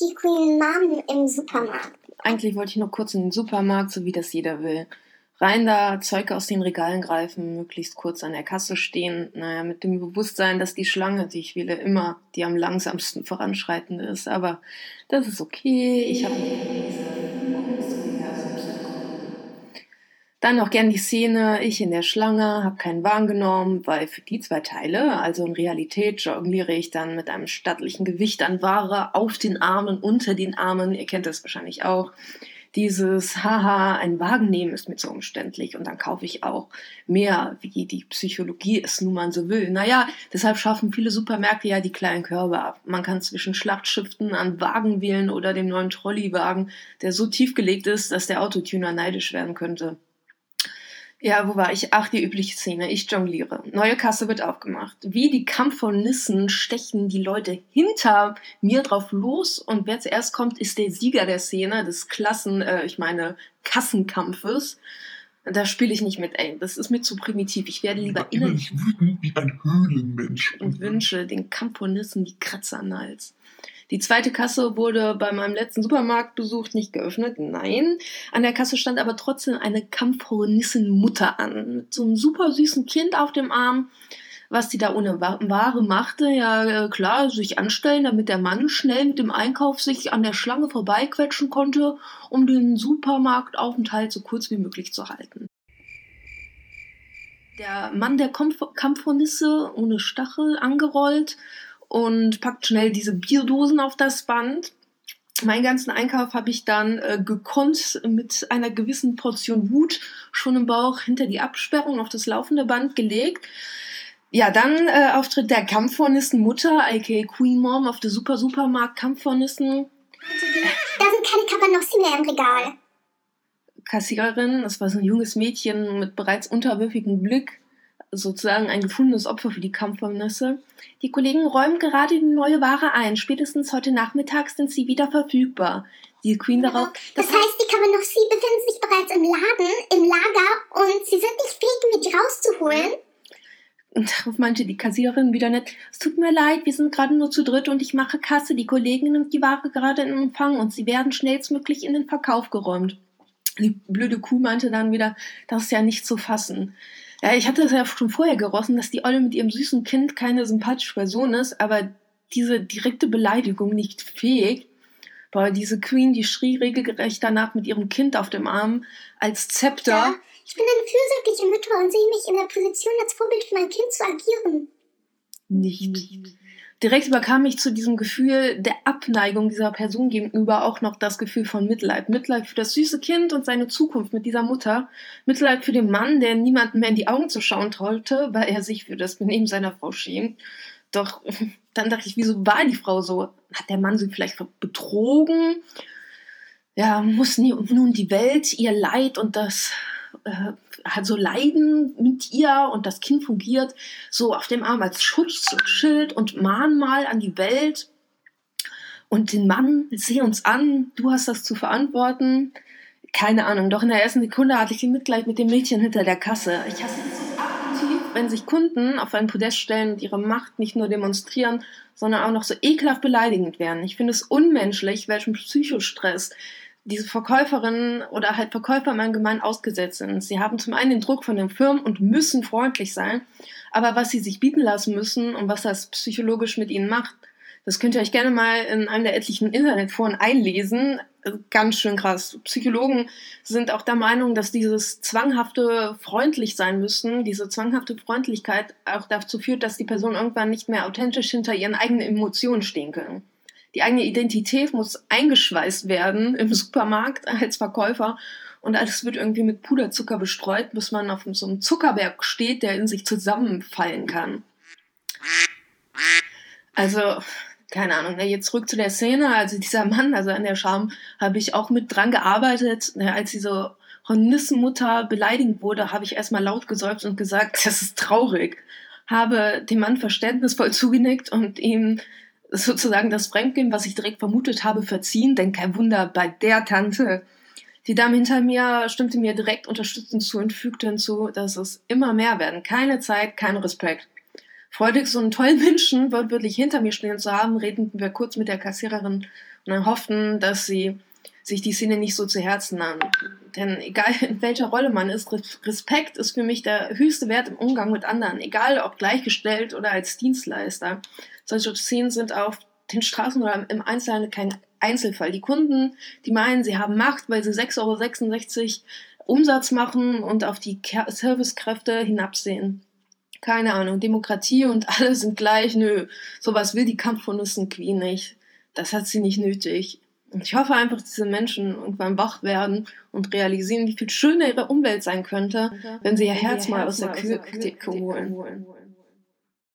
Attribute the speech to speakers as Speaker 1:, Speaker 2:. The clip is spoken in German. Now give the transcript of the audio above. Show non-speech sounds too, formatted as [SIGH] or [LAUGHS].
Speaker 1: die Queen Mom im Supermarkt?
Speaker 2: Eigentlich wollte ich nur kurz in den Supermarkt, so wie das jeder will. Rein da, Zeug aus den Regalen greifen, möglichst kurz an der Kasse stehen. Naja, mit dem Bewusstsein, dass die Schlange, die ich wähle, immer die am langsamsten voranschreitende ist. Aber das ist okay. Ich habe Dann noch gern die Szene, ich in der Schlange, habe keinen Wagen genommen, weil für die zwei Teile, also in Realität, jongliere ich dann mit einem stattlichen Gewicht an Ware auf den Armen, unter den Armen, ihr kennt das wahrscheinlich auch. Dieses, haha, ein Wagen nehmen ist mir zu umständlich und dann kaufe ich auch mehr, wie die Psychologie es nun mal so will. Naja, deshalb schaffen viele Supermärkte ja die kleinen Körbe ab. Man kann zwischen Schlachtschiffen an Wagen wählen oder dem neuen Trolleywagen, der so tief gelegt ist, dass der Autotuner neidisch werden könnte. Ja, wo war ich? Ach, die übliche Szene. Ich jongliere. Neue Kasse wird aufgemacht. Wie die Kampfhornissen stechen die Leute hinter mir drauf los und wer zuerst kommt, ist der Sieger der Szene, des Klassen, äh, ich meine, Kassenkampfes. Da spiele ich nicht mit, ey. Das ist mir zu primitiv. Ich werde lieber innerlich
Speaker 3: wütend wie ein Höhlenmensch.
Speaker 2: Und wünsche den Kampfhornissen die Kratzer an den Hals. Die zweite Kasse wurde bei meinem letzten Supermarktbesuch nicht geöffnet. Nein. An der Kasse stand aber trotzdem eine Kampfhornissenmutter an. Mit so einem super süßen Kind auf dem Arm. Was die da ohne Ware machte, ja äh, klar, sich anstellen, damit der Mann schnell mit dem Einkauf sich an der Schlange vorbeiquetschen konnte, um den Supermarktaufenthalt so kurz wie möglich zu halten. Der Mann der Kampfhornisse ohne Stachel angerollt und packt schnell diese Bierdosen auf das Band. Meinen ganzen Einkauf habe ich dann äh, gekonnt mit einer gewissen Portion Wut schon im Bauch hinter die Absperrung auf das laufende Band gelegt. Ja, dann äh, Auftritt der Kampfhornissen-Mutter, aka Queen Mom auf der Super Supermarkt Kampfhornissen.
Speaker 1: Da sind keine Kabanossi mehr im Regal.
Speaker 2: Kassiererin, das war so ein junges Mädchen mit bereits unterwürfigem Blick, sozusagen ein gefundenes Opfer für die Kampfhornisse. Die Kollegen räumen gerade die neue Ware ein. Spätestens heute Nachmittag sind sie wieder verfügbar. Die Queen ja, darauf.
Speaker 1: Das, das heißt, die Kabanossi befinden sich bereits im Laden, im Lager und sie sind nicht fähig, mir die rauszuholen.
Speaker 2: Und darauf meinte die Kassiererin wieder nett, es tut mir leid, wir sind gerade nur zu dritt und ich mache Kasse. Die Kollegin nimmt die Ware gerade in Empfang und sie werden schnellstmöglich in den Verkauf geräumt. Die blöde Kuh meinte dann wieder, das ist ja nicht zu fassen. Ja, ich hatte es ja schon vorher gerossen, dass die Olle mit ihrem süßen Kind keine sympathische Person ist, aber diese direkte Beleidigung nicht fähig. Boah, diese Queen, die schrie regelgerecht danach mit ihrem Kind auf dem Arm als Zepter. Ja,
Speaker 1: ich bin eine fürsorgliche Mutter und sehe mich in der Position, als Vorbild für mein Kind zu agieren.
Speaker 2: Nicht direkt überkam ich zu diesem Gefühl der Abneigung dieser Person gegenüber auch noch das Gefühl von Mitleid. Mitleid für das süße Kind und seine Zukunft mit dieser Mutter. Mitleid für den Mann, der niemandem mehr in die Augen zu schauen traute, weil er sich für das Benehmen seiner Frau schämt. Doch [LAUGHS] dann dachte ich, wieso war die Frau so? Hat der Mann sie vielleicht betrogen? Ja, muss nun die Welt ihr Leid und das äh, hat so Leiden mit ihr und das Kind fungiert so auf dem Arm als Schutzschild und Mahnmal an die Welt. Und den Mann, seh uns an, du hast das zu verantworten. Keine Ahnung, doch in der ersten Sekunde hatte ich die Mitleid mit dem Mädchen hinter der Kasse. Ich hasse es so aktiv, wenn sich Kunden auf ein Podest stellen und ihre Macht nicht nur demonstrieren, sondern auch noch so ekelhaft beleidigend werden. Ich finde es unmenschlich, welchen Psychostress diese Verkäuferinnen oder halt Verkäufer im Allgemeinen ausgesetzt sind. Sie haben zum einen den Druck von den Firmen und müssen freundlich sein, aber was sie sich bieten lassen müssen und was das psychologisch mit ihnen macht, das könnt ihr euch gerne mal in einem der etlichen Internetforen einlesen. Ganz schön krass. Psychologen sind auch der Meinung, dass dieses zwanghafte freundlich sein müssen, diese zwanghafte Freundlichkeit auch dazu führt, dass die Personen irgendwann nicht mehr authentisch hinter ihren eigenen Emotionen stehen können die eigene Identität muss eingeschweißt werden im Supermarkt als Verkäufer und alles wird irgendwie mit Puderzucker bestreut, bis man auf so einem Zuckerberg steht, der in sich zusammenfallen kann. Also, keine Ahnung, ne, jetzt zurück zu der Szene. Also dieser Mann, also an der Scham, habe ich auch mit dran gearbeitet. Ne, als diese Hornissenmutter beleidigt wurde, habe ich erstmal laut gesäuft und gesagt, [LAUGHS] das ist traurig. Habe dem Mann verständnisvoll zugenickt und ihm sozusagen das Fremdgehen, was ich direkt vermutet habe, verziehen, denn kein Wunder bei der Tante. Die Dame hinter mir stimmte mir direkt unterstützend zu und fügte hinzu, dass es immer mehr werden. Keine Zeit, kein Respekt. Freudig, so einen tollen Menschen wortwörtlich hinter mir stehen zu haben, redeten wir kurz mit der Kassiererin dann hofften, dass sie sich die Szene nicht so zu Herzen nahmen. Denn egal in welcher Rolle man ist, Respekt ist für mich der höchste Wert im Umgang mit anderen, egal ob gleichgestellt oder als Dienstleister. Solche Szenen sind auf den Straßen oder im Einzelhandel kein Einzelfall. Die Kunden, die meinen, sie haben Macht, weil sie 6,66 Euro Umsatz machen und auf die Servicekräfte hinabsehen. Keine Ahnung, Demokratie und alle sind gleich. Nö, sowas will die Kampfhundisten Queen nicht. Das hat sie nicht nötig. Und ich hoffe einfach, dass diese Menschen irgendwann wach werden und realisieren, wie viel schöner ihre Umwelt sein könnte, wenn sie ihr Herz mal aus der Kühltheke holen.